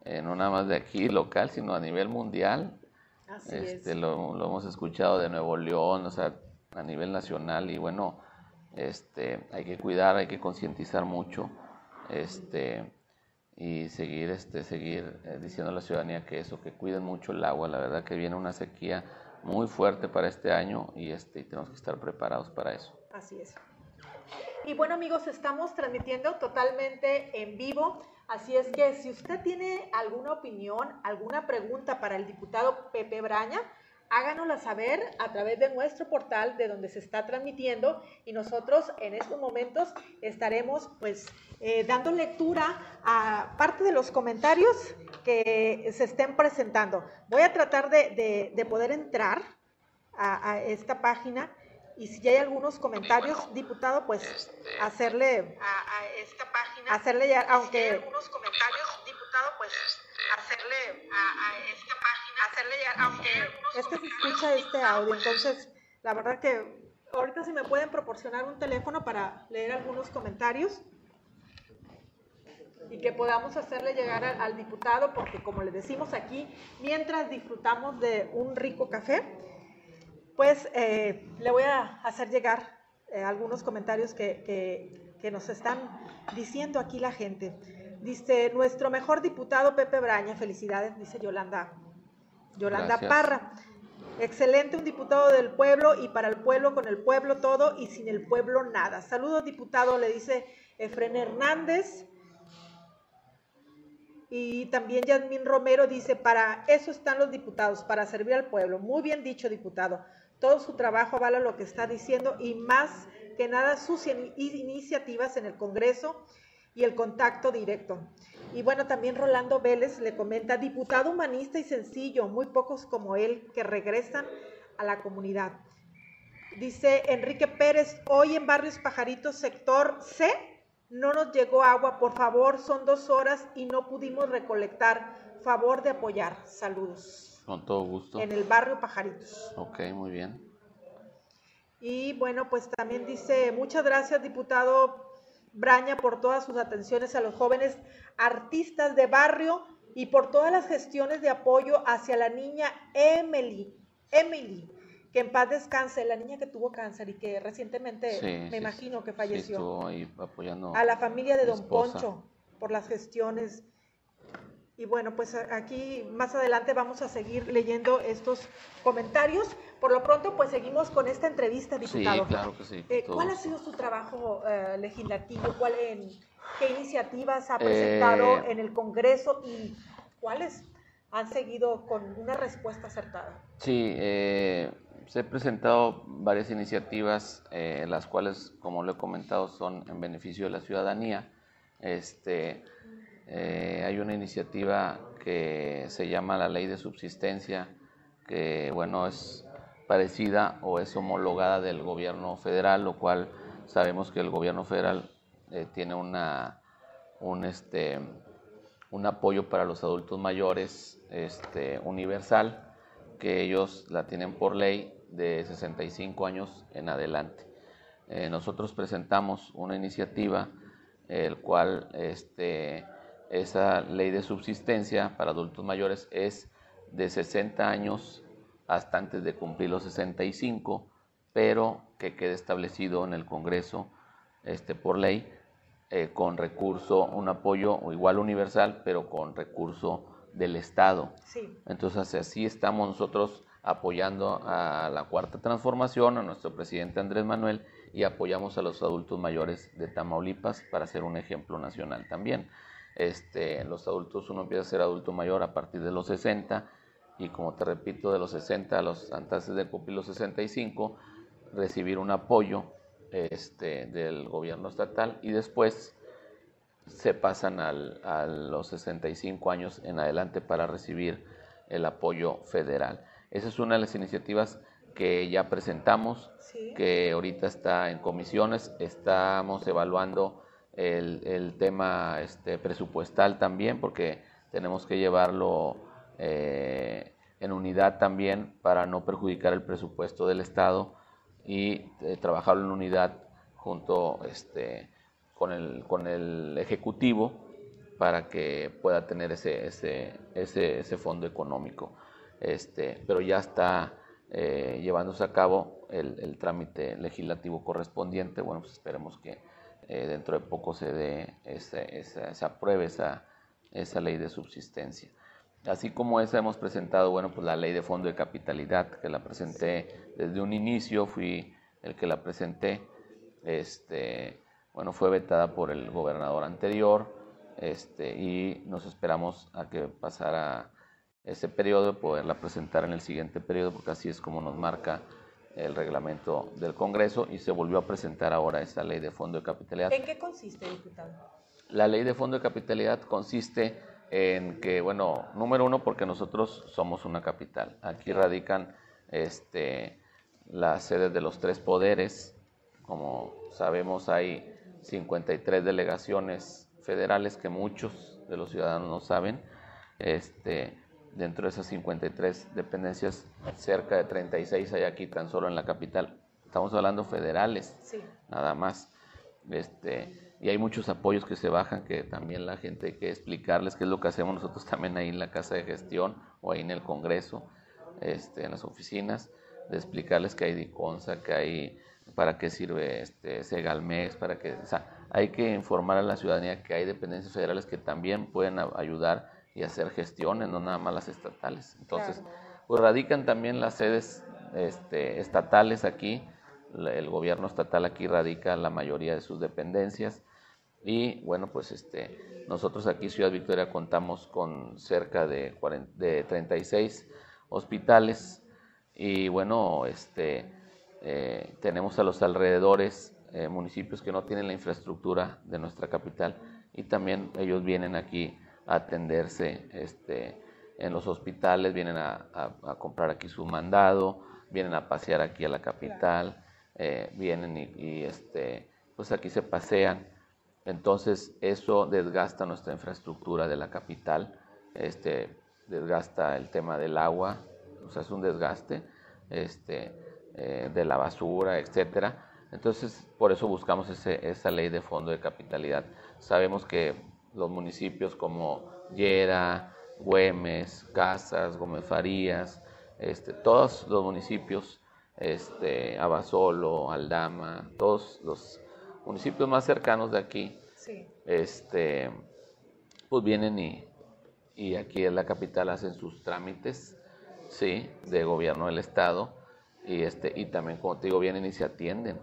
eh, no nada más de aquí local, sino a nivel mundial. Así Este es. lo, lo hemos escuchado de Nuevo León, o sea, a nivel nacional y bueno, este hay que cuidar, hay que concientizar mucho, este y seguir este seguir eh, diciendo a la ciudadanía que eso, que cuiden mucho el agua, la verdad que viene una sequía muy fuerte para este año y este tenemos que estar preparados para eso. Así es. Y bueno amigos, estamos transmitiendo totalmente en vivo, así es que si usted tiene alguna opinión, alguna pregunta para el diputado Pepe Braña, háganosla saber a través de nuestro portal de donde se está transmitiendo y nosotros en estos momentos estaremos pues eh, dando lectura a parte de los comentarios que se estén presentando. Voy a tratar de, de- de poder entrar a, a esta página y si ya hay algunos comentarios, diputado, pues hacerle a, a esta página, hacerle ya, aunque hay algunos comentarios, diputado, pues hacerle a, a esta página, hacerle ya, aunque es que se escucha este audio, entonces la verdad que ahorita si me pueden proporcionar un teléfono para leer algunos comentarios y que podamos hacerle llegar al, al diputado, porque como le decimos aquí, mientras disfrutamos de un rico café, pues eh, le voy a hacer llegar eh, algunos comentarios que, que- que nos están diciendo aquí la gente. Dice, nuestro mejor diputado Pepe Braña, felicidades, dice Yolanda, Yolanda Gracias. Parra. Excelente, un diputado del pueblo y para el pueblo, con el pueblo todo y sin el pueblo nada. Saludos, diputado, le dice Efren Hernández. Y también Yasmín Romero dice, para eso están los diputados, para servir al pueblo. Muy bien dicho, diputado. Todo su trabajo avala lo que está diciendo y más que nada sus in- iniciativas en el Congreso y el contacto directo. Y bueno, también Rolando Vélez le comenta, diputado humanista y sencillo, muy pocos como él que regresan a la comunidad. Dice Enrique Pérez, hoy en Barrios Pajaritos, sector C, no nos llegó agua, por favor, son dos horas y no pudimos recolectar. Favor de apoyar. Saludos. Con todo gusto. En el barrio Pajaritos. Ok, muy bien. Y bueno, pues también dice, muchas gracias, diputado Braña, por todas sus atenciones a los jóvenes artistas de barrio y por todas las gestiones de apoyo hacia la niña Emily, Emily, que en paz descanse, la niña que tuvo cáncer y que recientemente Sí, me sí, imagino que sí, falleció. ahí apoyando. a la familia de Don esposa. Poncho por las gestiones. Y bueno, pues aquí más adelante vamos a seguir leyendo estos comentarios. Por lo pronto, pues seguimos con esta entrevista, Sí, diputado. claro que sí. Eh, ¿Cuál ha sido su trabajo eh, legislativo? ¿Cuál en, ¿Qué iniciativas ha presentado Eh, en el Congreso y cuáles han seguido con una respuesta acertada? Sí, eh, se he presentado varias iniciativas, eh, las cuales, como lo he comentado, son en beneficio de la ciudadanía. Este, eh, hay una iniciativa que se llama la Ley de Subsistencia, que bueno es parecida o es homologada del gobierno federal, lo cual sabemos que el gobierno federal eh, tiene una, un, este, un apoyo para los adultos mayores este, universal, que ellos la tienen por ley de 65 años en adelante. Eh, nosotros presentamos una iniciativa, el cual este, esa ley de subsistencia para adultos mayores es de 60 años hasta antes de cumplir los 65, pero que quede establecido en el Congreso este, por ley eh, con recurso, un apoyo igual universal, pero con recurso del Estado. Sí, Entonces así estamos nosotros apoyando a la cuarta transformación, a nuestro presidente Andrés Manuel y apoyamos a los adultos mayores de Tamaulipas para ser un ejemplo nacional también. Este, los adultos, uno empieza a ser adulto mayor a partir de los 60 y como te repito, de los 60 a los antes de cumplir los 65, recibir un apoyo este, del gobierno estatal y después se pasan al- a los 65 años en adelante para recibir el apoyo federal. Esa es una de las iniciativas que ya presentamos, que ahorita está en comisiones, estamos evaluando el, tema este, presupuestal también, porque tenemos que llevarlo eh, en unidad también para no perjudicar el presupuesto del Estado y eh, trabajarlo en unidad junto este, con, el, con el Ejecutivo para que pueda tener ese, ese, ese, ese fondo económico. Este, pero ya está eh, llevándose a cabo el, el, trámite legislativo correspondiente. Bueno, pues esperemos que eh, dentro de poco se dé, esa, se apruebe esa, esa ley de subsistencia. Así como esa hemos presentado, bueno, pues la ley de fondo de capitalidad, que la presenté desde un inicio, fui el que la presenté, este, bueno, fue vetada por el gobernador anterior, este, y nos esperamos a que pasara ese periodo, poderla presentar en el siguiente periodo, porque así es como nos marca el reglamento del Congreso y se volvió a presentar ahora esta ley de fondo de capitalidad. ¿En qué consiste, diputado? La ley de fondo de capitalidad consiste en que, bueno, número uno, porque nosotros somos una capital. Aquí radican este, las sedes de los tres poderes. Como sabemos, hay 53 delegaciones federales que muchos de los ciudadanos no saben. Este, dentro de esas 53 dependencias, cerca de 36 hay aquí tan solo en la capital. Estamos hablando federales, nada más. Este, y hay muchos apoyos que se bajan que también la gente hay que explicarles qué es lo que hacemos nosotros también ahí en la casa de gestión o ahí en el Congreso, este, en las oficinas, de explicarles que hay DICONSA, que hay para qué sirve este Segalmex, para que, o sea, hay que informar a la ciudadanía que hay dependencias federales que también pueden ayudar y hacer gestiones, no nada más las estatales. Entonces, pues radican también las sedes este, estatales aquí, el gobierno estatal aquí radica la mayoría de sus dependencias. Y bueno, pues este, nosotros aquí Ciudad Victoria contamos con cerca de, de 36 hospitales. Y bueno, este, eh, tenemos a los alrededores eh, municipios que no tienen la infraestructura de nuestra capital. Y también ellos vienen aquí atenderse este, en los hospitales, vienen a, comprar aquí su mandado, vienen a pasear aquí a la capital, eh, vienen y, este, pues aquí se pasean. Entonces eso desgasta nuestra infraestructura de la capital, este, desgasta el tema del agua, o sea, es un desgaste este, eh, de la basura, etcétera. Entonces, por eso buscamos ese, esa ley de fondo de capitalidad. Sabemos que los municipios como Yera, Güemes, Casas, Gómez Farías, este, todos los municipios, este, Abasolo, Aldama, todos los municipios más cercanos de aquí, este, pues vienen y, y aquí en la capital hacen sus trámites, sí, de gobierno del estado y este y también como te digo vienen y se atienden,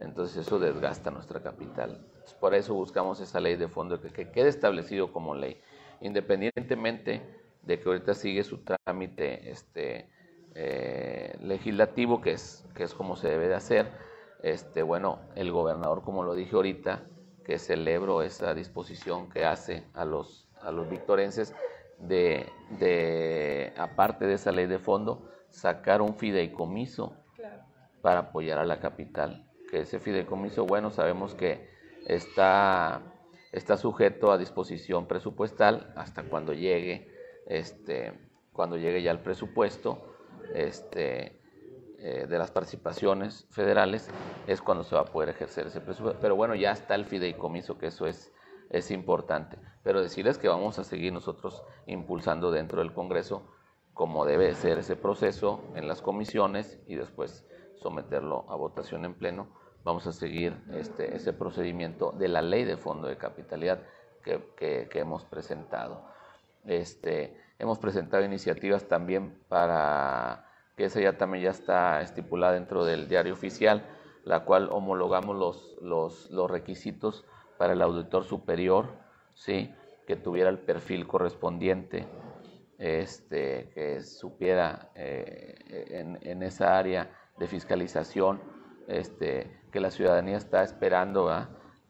entonces eso desgasta nuestra capital. Por eso buscamos esa ley de fondo que, quede establecido como ley, independientemente de que ahorita sigue su trámite este, eh, legislativo, que es, que es como se debe de hacer. Este, bueno, el gobernador, como lo dije ahorita, que celebro esa disposición que hace a los, a los victorenses de, de, aparte de esa ley de fondo, sacar un fideicomiso para apoyar a la capital. Que ese fideicomiso, bueno, sabemos que está, está sujeto a disposición presupuestal hasta cuando llegue, este, cuando llegue ya el presupuesto este, eh, de las participaciones federales, es cuando se va a poder ejercer ese presupuesto. Pero bueno, ya está el fideicomiso, que eso es, es importante. Pero decirles que vamos a seguir nosotros impulsando dentro del Congreso como debe ser ese proceso en las comisiones y después someterlo a votación en pleno vamos a seguir este, ese procedimiento de la ley de fondo de capitalidad que, hemos presentado. Este, hemos presentado iniciativas también para que esa ya también ya está estipulada dentro del diario oficial, la cual homologamos los, los, los requisitos para el auditor superior, ¿sí? que tuviera el perfil correspondiente, este, que supiera eh, en, en, esa área de fiscalización este, que la ciudadanía está esperando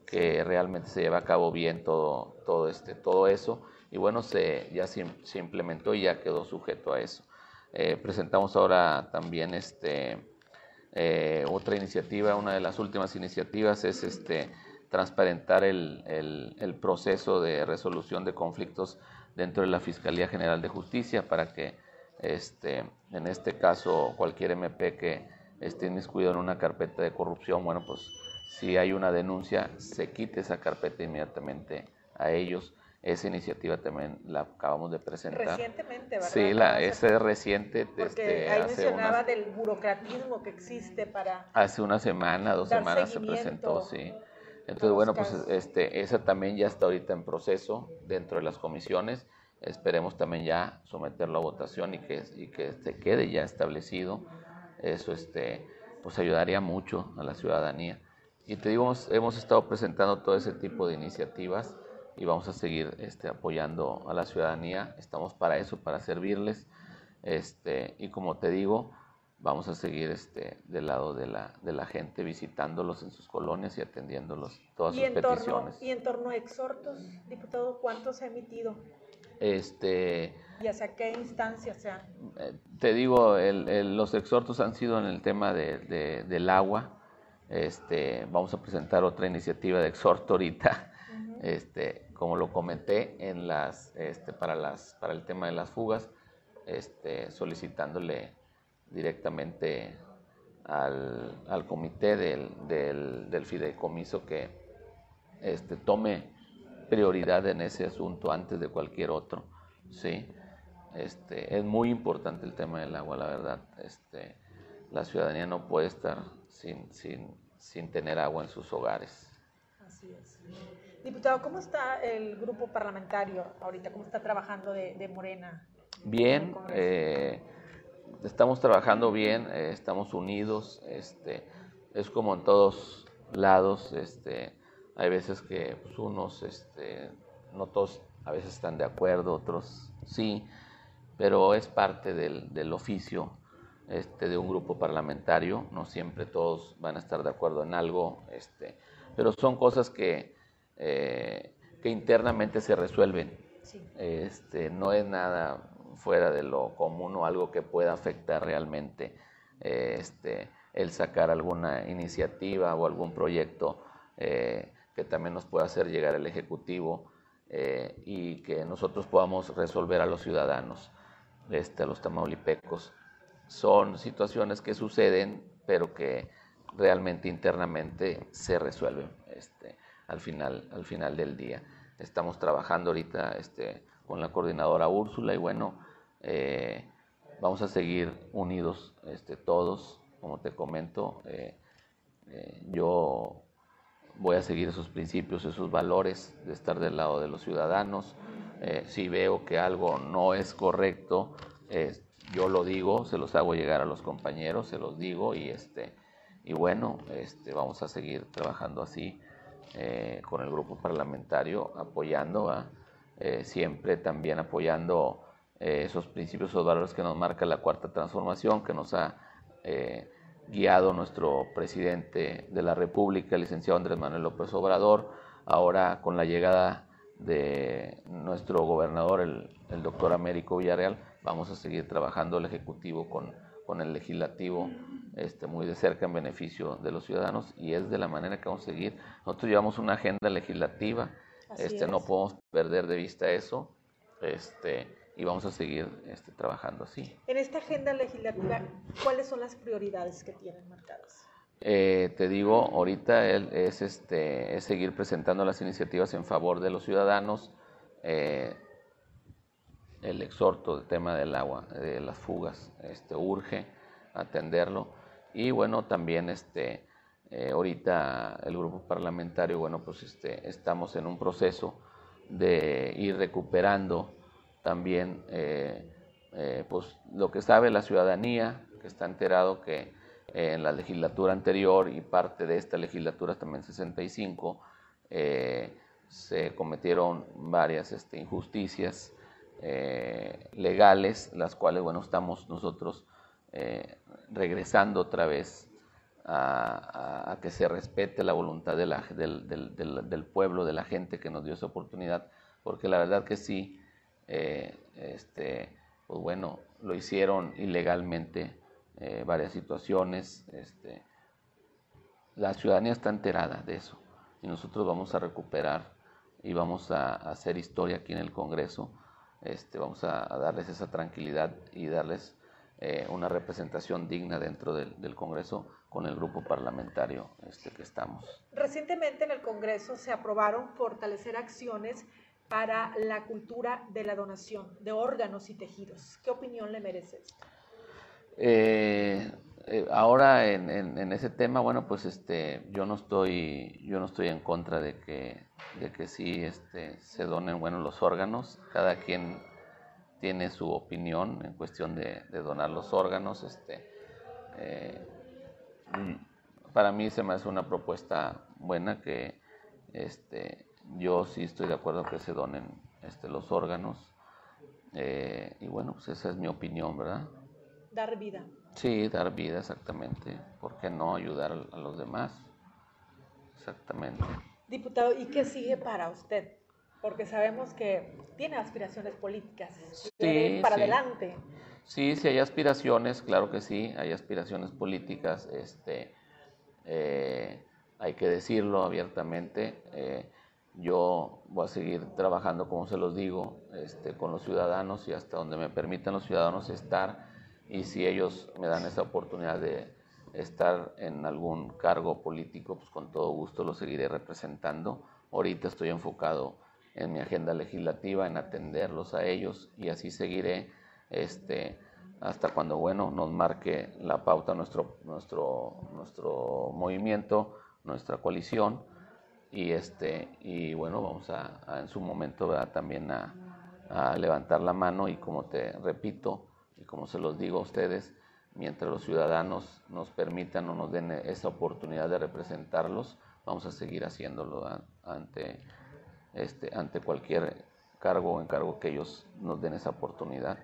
que realmente se lleve a cabo bien todo, todo, este, todo eso. Y bueno, se, ya se, implementó y ya quedó sujeto a eso. Eh, presentamos ahora también este, eh, otra iniciativa, una de las últimas iniciativas es este, transparentar el, el, proceso de resolución de conflictos dentro de la Fiscalía General de Justicia para que este, en este caso cualquier MP que esté inmiscuido en una carpeta de corrupción, bueno, pues si hay una denuncia, se quite esa carpeta inmediatamente a ellos. Esa iniciativa también la acabamos de presentar. Recientemente, ¿verdad? Sí, la, esa es reciente. Porque este, ahí mencionaba del burocratismo que existe para... Hace una semana, dos semanas se presentó, sí. Entonces, bueno, pues este, esa también ya está ahorita en proceso dentro de las comisiones. Esperemos también ya someterlo a votación y que, y que se quede ya establecido. Eso este, pues ayudaría mucho a la ciudadanía. Y te digo, hemos, estado presentando todo ese tipo de iniciativas y vamos a seguir este, apoyando a la ciudadanía. Estamos para eso, para servirles. Este, y como te digo, vamos a seguir este, del lado de la, de la gente, visitándolos en sus colonias y atendiéndolos todas sus peticiones. ¿Y en torno a exhortos, diputado, cuántos ha emitido? Este, ¿Y hacia qué instancia sea? Eh, te digo, los exhortos han sido en el tema de, del agua, este, vamos a presentar otra iniciativa de exhorto ahorita, este, como lo comenté, en las, este, para, las, para el tema de las fugas, este, solicitándole directamente al, al comité del, del, del, fideicomiso que este, tome prioridad en ese asunto antes de cualquier otro. ¿sí? Este, es muy importante el tema del agua, la verdad. Este, la ciudadanía no puede estar sin, sin, sin tener agua en sus hogares. Así es. Diputado, ¿cómo está el grupo parlamentario ahorita? ¿Cómo está trabajando de, Morena? Bien, eh, estamos trabajando bien, eh, estamos unidos, este, es como en todos lados, este, hay veces que pues, unos, este, no todos a veces están de acuerdo, otros sí, pero es parte del, del oficio este, de un grupo parlamentario, no siempre todos van a estar de acuerdo en algo, este, pero son cosas que, eh, que internamente se resuelven. Este, no es nada fuera de lo común o algo que pueda afectar realmente eh, este, el sacar alguna iniciativa o algún proyecto eh, que también nos pueda hacer llegar el Ejecutivo y que nosotros podamos resolver a los ciudadanos, este, a los tamaulipecos son situaciones que suceden, pero que realmente internamente se resuelven este, al, final, al final del día. Estamos trabajando ahorita este, con la coordinadora Úrsula y bueno, eh, vamos a seguir unidos este, todos, como te comento. Eh, eh, yo voy a seguir esos principios, esos valores de estar del lado de los ciudadanos. si veo que algo no es correcto, yo lo digo, se los hago llegar a los compañeros, se los digo y este y bueno, este, vamos a seguir trabajando así eh, con el grupo parlamentario, apoyando, eh, siempre también apoyando eh, esos principios, esos valores que nos marca la cuarta transformación, que nos ha guiado nuestro presidente de la República, el licenciado Andrés Manuel López Obrador, ahora con la llegada de nuestro gobernador, el, el doctor Américo Villarreal, vamos a seguir trabajando el Ejecutivo con, con el Legislativo este, muy de cerca en beneficio de los ciudadanos y es de la manera que vamos a seguir. Nosotros llevamos una agenda legislativa, este, no podemos perder de vista eso este, y vamos a seguir este, trabajando así. En esta agenda legislativa, ¿cuáles son las prioridades que tienen marcadas? Eh, te digo, ahorita es, este, es seguir presentando las iniciativas en favor de los ciudadanos. Eh, el exhorto del tema del agua, de las fugas, este, urge atenderlo. Y bueno, también este, eh, ahorita el grupo parlamentario, bueno, pues este, estamos en un proceso de ir recuperando también eh, eh, pues, lo que sabe la ciudadanía, que está enterado que en la legislatura anterior y parte de esta legislatura también 65, se cometieron varias este, injusticias eh, legales, las cuales, bueno, estamos nosotros eh, regresando otra vez a, que se respete la voluntad de la, del, del, pueblo, de la gente que nos dio esa oportunidad, porque la verdad que sí, eh, este, pues bueno, lo hicieron ilegalmente eh, varias situaciones. Este, la ciudadanía está enterada de eso y nosotros vamos a recuperar y vamos a, hacer historia aquí en el Congreso. Este, vamos a, darles esa tranquilidad y darles eh, una representación digna dentro del, Congreso con el grupo parlamentario este, que estamos. Recientemente en el Congreso se aprobaron fortalecer acciones para la cultura de la donación de órganos y tejidos. ¿Qué opinión le merece? Eh, eh, ahora en, ese tema, bueno, pues este, yo no estoy, yo no estoy en contra de que, de que sí este, se donen, bueno, los órganos. Cada quien tiene su opinión en cuestión de, donar los órganos. Este, eh, para mí se me hace una propuesta buena que, este, yo sí estoy de acuerdo que se donen este, los órganos. Eh, y bueno, pues esa es mi opinión, ¿verdad? Dar vida. Sí, dar vida, exactamente. ¿Por qué no ayudar a los demás? Exactamente. Diputado, ¿y qué sigue para usted? Porque sabemos que tiene aspiraciones políticas. Sí, para adelante. Sí, sí hay aspiraciones, claro que sí, hay aspiraciones políticas. Este, eh, hay que decirlo abiertamente. Eh, yo voy a seguir trabajando, como se los digo, este, con los ciudadanos y hasta donde me permitan los ciudadanos estar. Y si ellos me dan esa oportunidad de estar en algún cargo político, pues con todo gusto lo seguiré representando. Ahorita estoy enfocado en mi agenda legislativa, en atenderlos a ellos y así seguiré este, hasta cuando bueno, nos marque la pauta nuestro, nuestro, nuestro movimiento, nuestra coalición y este y bueno vamos a, en su momento también a, levantar la mano y como te repito y como se los digo a ustedes mientras los ciudadanos nos permitan o nos den esa oportunidad de representarlos vamos a seguir haciéndolo ante este ante cualquier cargo o encargo que ellos nos den esa oportunidad.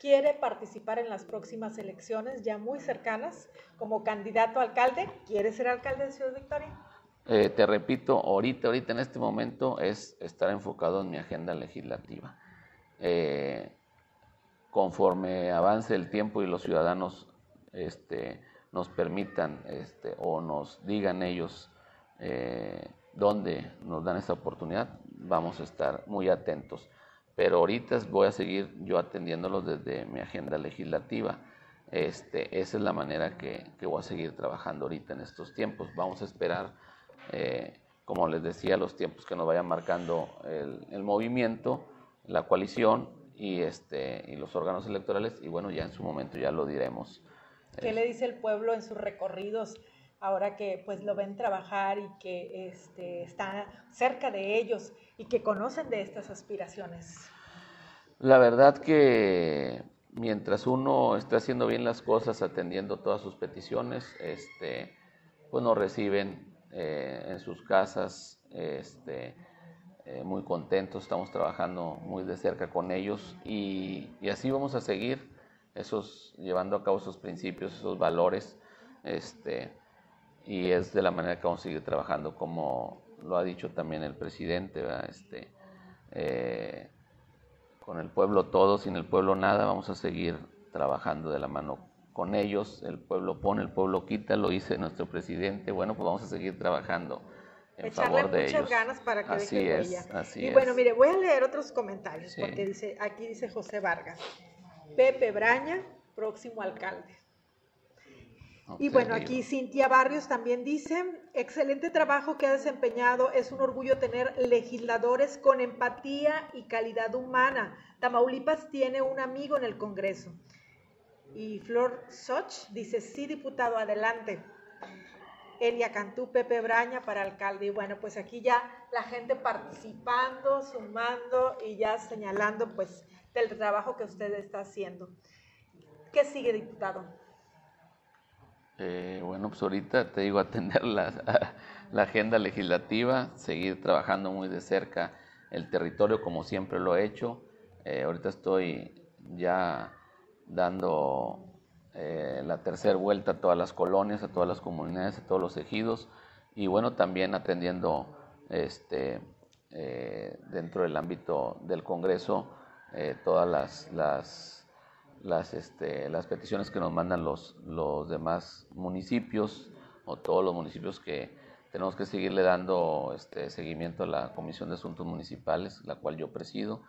Quiere participar en las próximas elecciones ya muy cercanas como candidato a alcalde quiere ser alcalde de Ciudad Victoria eh, te repito, ahorita, ahorita en este momento es estar enfocado en mi agenda legislativa. Eh, conforme avance el tiempo y los ciudadanos este, nos permitan este, o nos digan ellos eh, dónde nos dan esa oportunidad, vamos a estar muy atentos. Pero ahorita voy a seguir yo atendiéndolos desde mi agenda legislativa. Este, esa es la manera que, que voy a seguir trabajando ahorita en estos tiempos. Vamos a esperar eh, como les decía, los tiempos que nos vayan marcando el, movimiento, la coalición y, este, y los órganos electorales, y bueno, ya en su momento ya lo diremos. ¿Qué le dice el pueblo en sus recorridos ahora que pues lo ven trabajar y que este, está cerca de ellos y que conocen de estas aspiraciones? La verdad que mientras uno está haciendo bien las cosas, atendiendo todas sus peticiones, este, pues nos reciben eh, en sus casas, este, eh, muy contentos, estamos trabajando muy de cerca con ellos y, así vamos a seguir esos, llevando a cabo esos principios, esos valores, este, y es de la manera que vamos a seguir trabajando, como lo ha dicho también el presidente, este, eh, con el pueblo todo, sin el pueblo nada, vamos a seguir trabajando de la mano con ellos, el pueblo pone, el pueblo quita, lo dice nuestro presidente, bueno, pues vamos a seguir trabajando en favor de muchas ganas para que así es, Así y bueno, mire, voy a leer otros comentarios, porque dice, aquí dice José Vargas, Pepe Braña, próximo alcalde. Y bueno, aquí Cintia Barrios también dice, excelente trabajo que ha desempeñado, es un orgullo tener legisladores con empatía y calidad humana. Tamaulipas tiene un amigo en el Congreso. Y Flor Soch dice, sí, diputado, adelante. Elia Cantú, Pepe Braña para alcalde. Y bueno, pues aquí ya la gente participando, sumando y ya señalando pues del trabajo que usted está haciendo. ¿Qué sigue, diputado? Eh, bueno, pues ahorita te digo atender la, agenda legislativa, seguir trabajando muy de cerca el territorio como siempre lo he hecho. Eh, ahorita estoy ya dando eh, la tercera vuelta a todas las colonias, a todas las comunidades, a todos los ejidos y bueno, también atendiendo este, eh, dentro del ámbito del Congreso eh, todas las, las, las, este, las, peticiones que nos mandan los, los demás municipios o todos los municipios que tenemos que seguirle dando este, seguimiento a la Comisión de Asuntos Municipales, la cual yo presido.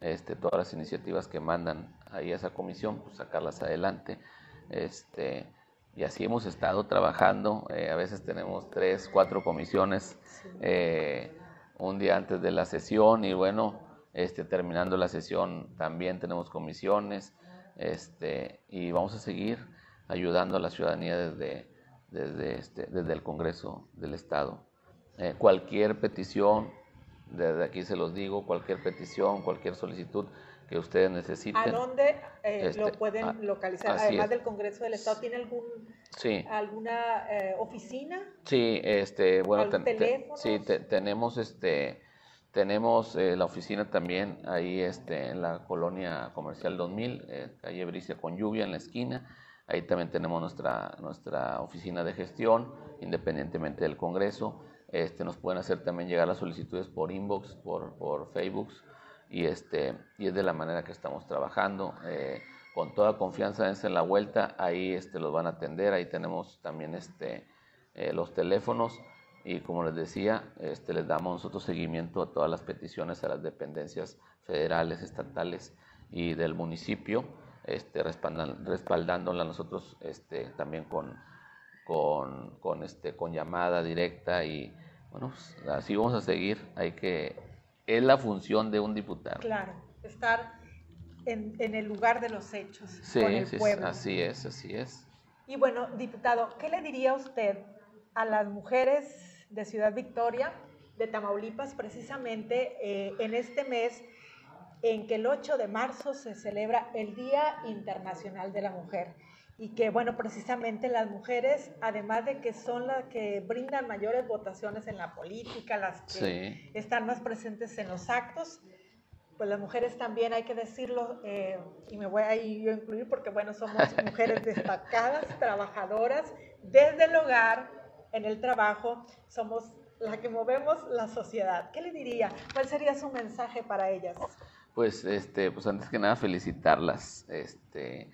Este, todas las iniciativas que mandan ahí a esa comisión, pues sacarlas adelante. Este, y así hemos estado trabajando. Eh, a veces tenemos tres, cuatro comisiones eh, un día antes de la sesión y bueno, este, terminando la sesión también tenemos comisiones este, y vamos a seguir ayudando a la ciudadanía desde, desde, este, desde el Congreso del Estado. Eh, cualquier petición, desde aquí se los digo, cualquier petición, cualquier solicitud que ustedes necesiten. ¿A dónde eh, lo este, pueden localizar? Además del Congreso del Estado, ¿tiene algún, alguna eh, oficina? Sí, este, bueno, sí, tenemos este, tenemos la oficina también ahí este, en la colonia comercial 2000, calle Bricia con lluvia en la esquina. Ahí también tenemos nuestra, nuestra oficina de gestión, independientemente del Congreso. Este, nos pueden hacer también llegar las solicitudes por inbox, por, por Facebook y, este, y es de la manera que estamos trabajando. Eh, con toda confianza en la vuelta, ahí este, los van a atender, ahí tenemos también eh, los teléfonos y como les decía, les damos nosotros seguimiento a todas las peticiones a las dependencias federales, estatales y del municipio, este, respaldándola nosotros también con, con, con, este, con llamada directa y bueno, pues, así vamos a seguir, hay que es la función de un diputado. Claro, estar en, el lugar de los hechos, con el pueblo. así es, así es. Y bueno, diputado, ¿qué le diría usted a las mujeres de Ciudad Victoria, de Tamaulipas, precisamente eh, en este mes en que el 8 de marzo se celebra el Día Internacional de la Mujer? Y que, bueno, precisamente las mujeres, además de que son las que brindan mayores votaciones en la política, las que están más presentes en los actos, pues las mujeres también hay que decirlo, eh, y me voy a yo incluir porque, bueno, somos mujeres destacadas, trabajadoras, desde el hogar, en el trabajo, somos las que movemos la sociedad. ¿Qué le diría? ¿Cuál sería su mensaje para ellas? Pues, este, pues antes que nada felicitarlas, este,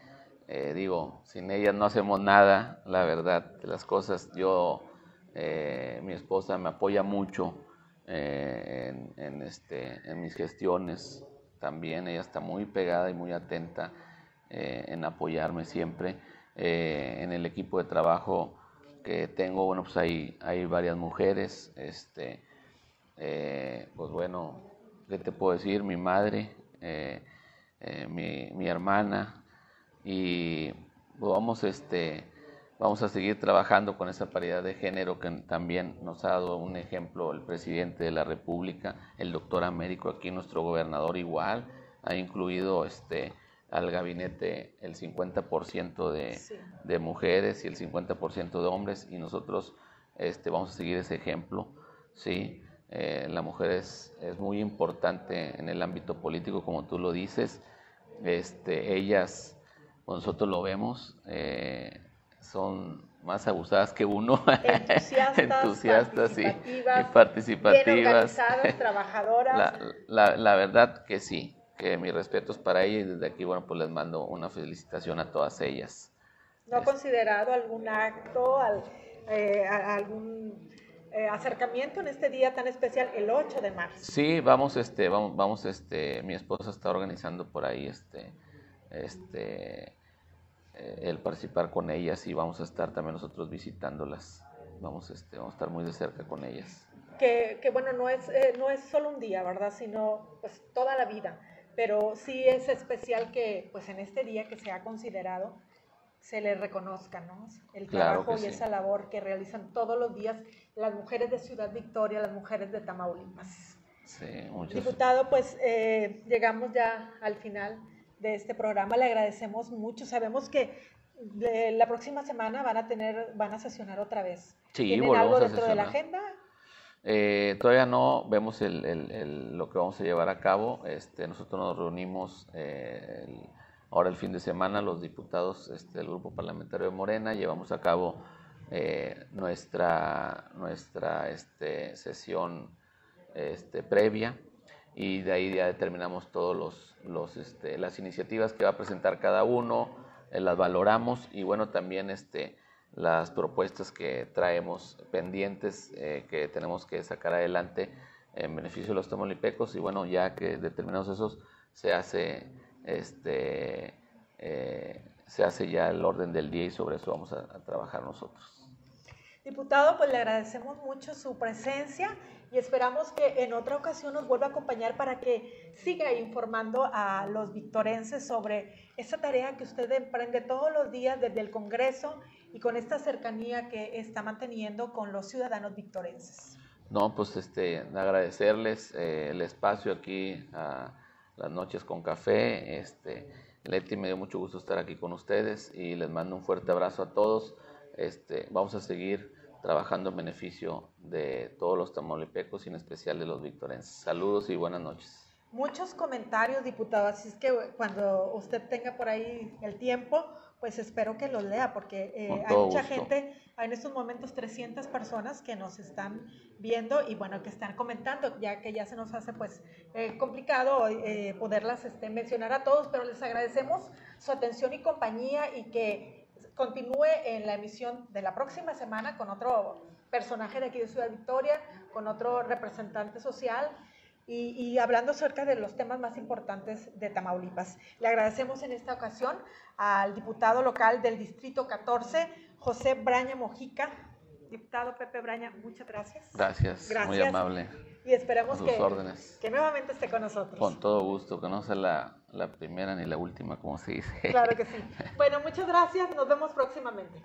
eh, digo, sin ellas no hacemos nada, la verdad las cosas. Yo, eh, mi esposa me apoya mucho eh, en, este, en mis gestiones también. Ella está muy pegada y muy atenta en apoyarme siempre. en el equipo de trabajo que tengo, bueno, pues hay, hay varias mujeres. Este, pues bueno, ¿qué te puedo decir? Mi madre, mi, mi hermana, y vamos, este, vamos a seguir trabajando con esa paridad de género que también nos ha dado un ejemplo el presidente de la República, el doctor Américo, aquí nuestro gobernador igual, ha incluido este, al gabinete el 50% de, de, mujeres y el 50% de hombres y nosotros este, vamos a seguir ese ejemplo. ¿sí? Eh, la mujer es, es, muy importante en el ámbito político, como tú lo dices. Este, ellas nosotros lo vemos, eh, son más abusadas que uno, entusiastas, y, participativas, trabajadoras. La, la, verdad que sí, que mis respetos para ellas y desde aquí, bueno, pues les mando una felicitación a todas ellas. ¿No ha considerado algún acto, eh, algún eh, acercamiento en este día tan especial, el 8 de marzo? Sí, vamos, este, vamos, vamos, este, mi esposa está organizando por ahí, este, este, el participar con ellas y vamos a estar también nosotros visitándolas. Vamos, este, vamos a estar muy de cerca con ellas. Que, que bueno, no es, eh, no es solo un día, ¿verdad? Sino pues toda la vida. Pero sí es especial que pues en este día que se ha considerado se les reconozca, ¿no? El trabajo y esa labor que realizan todos los días las mujeres de Ciudad Victoria, las mujeres de Tamaulipas. Sí, muchas... Diputado, pues eh, llegamos ya al final de este programa. Le agradecemos mucho. Sabemos que la próxima semana van a tener, van a sesionar otra vez. Sí, ¿Tienen algo dentro de la agenda? Eh, todavía no vemos el, el, lo que vamos a llevar a cabo. Este, nosotros nos reunimos eh, Ahora el fin de semana los diputados este, del Grupo Parlamentario de Morena llevamos a cabo eh, nuestra, nuestra este, sesión este, previa y de ahí ya determinamos todas los, este, las iniciativas que va a presentar cada uno, eh, las valoramos y bueno, también este, las propuestas que traemos pendientes eh, que tenemos que sacar adelante en beneficio de los tamolipecos y bueno, ya que determinados esos se hace este eh, se hace ya el orden del día y sobre eso vamos a, trabajar nosotros. Diputado, pues le agradecemos mucho su presencia y esperamos que en otra ocasión nos vuelva a acompañar para que siga informando a los victorenses sobre esta tarea que usted emprende todos los días desde el Congreso y con esta cercanía que está manteniendo con los ciudadanos victorenses. No, pues este, agradecerles eh, el espacio aquí a las noches con café. Este, Leti, me dio mucho gusto estar aquí con ustedes y les mando un fuerte abrazo a todos. Este, vamos a seguir trabajando en beneficio de todos los tamaulipecos y en especial de los victorenses. Saludos y buenas noches. Muchos comentarios, diputado, así es que cuando usted tenga por ahí el tiempo, pues espero que los lea, porque eh, hay mucha gente, hay en estos momentos 300 personas que nos están viendo y bueno, que están comentando, ya que ya se nos hace pues eh, complicado eh, poderlas este, mencionar a todos, pero les agradecemos su atención y compañía y que continúe en la emisión de la próxima semana con otro personaje de aquí de Ciudad Victoria, con otro representante social y, hablando acerca de los temas más importantes de Tamaulipas. Le agradecemos en esta ocasión al diputado local del Distrito 14, José Braña Mojica. Diputado Pepe Braña, muchas gracias. Gracias, muy amable. Y esperemos que, que nuevamente esté con nosotros. Con todo gusto, que no sea la, la primera ni la última, como se dice. Claro que sí. Bueno, muchas gracias, nos vemos próximamente.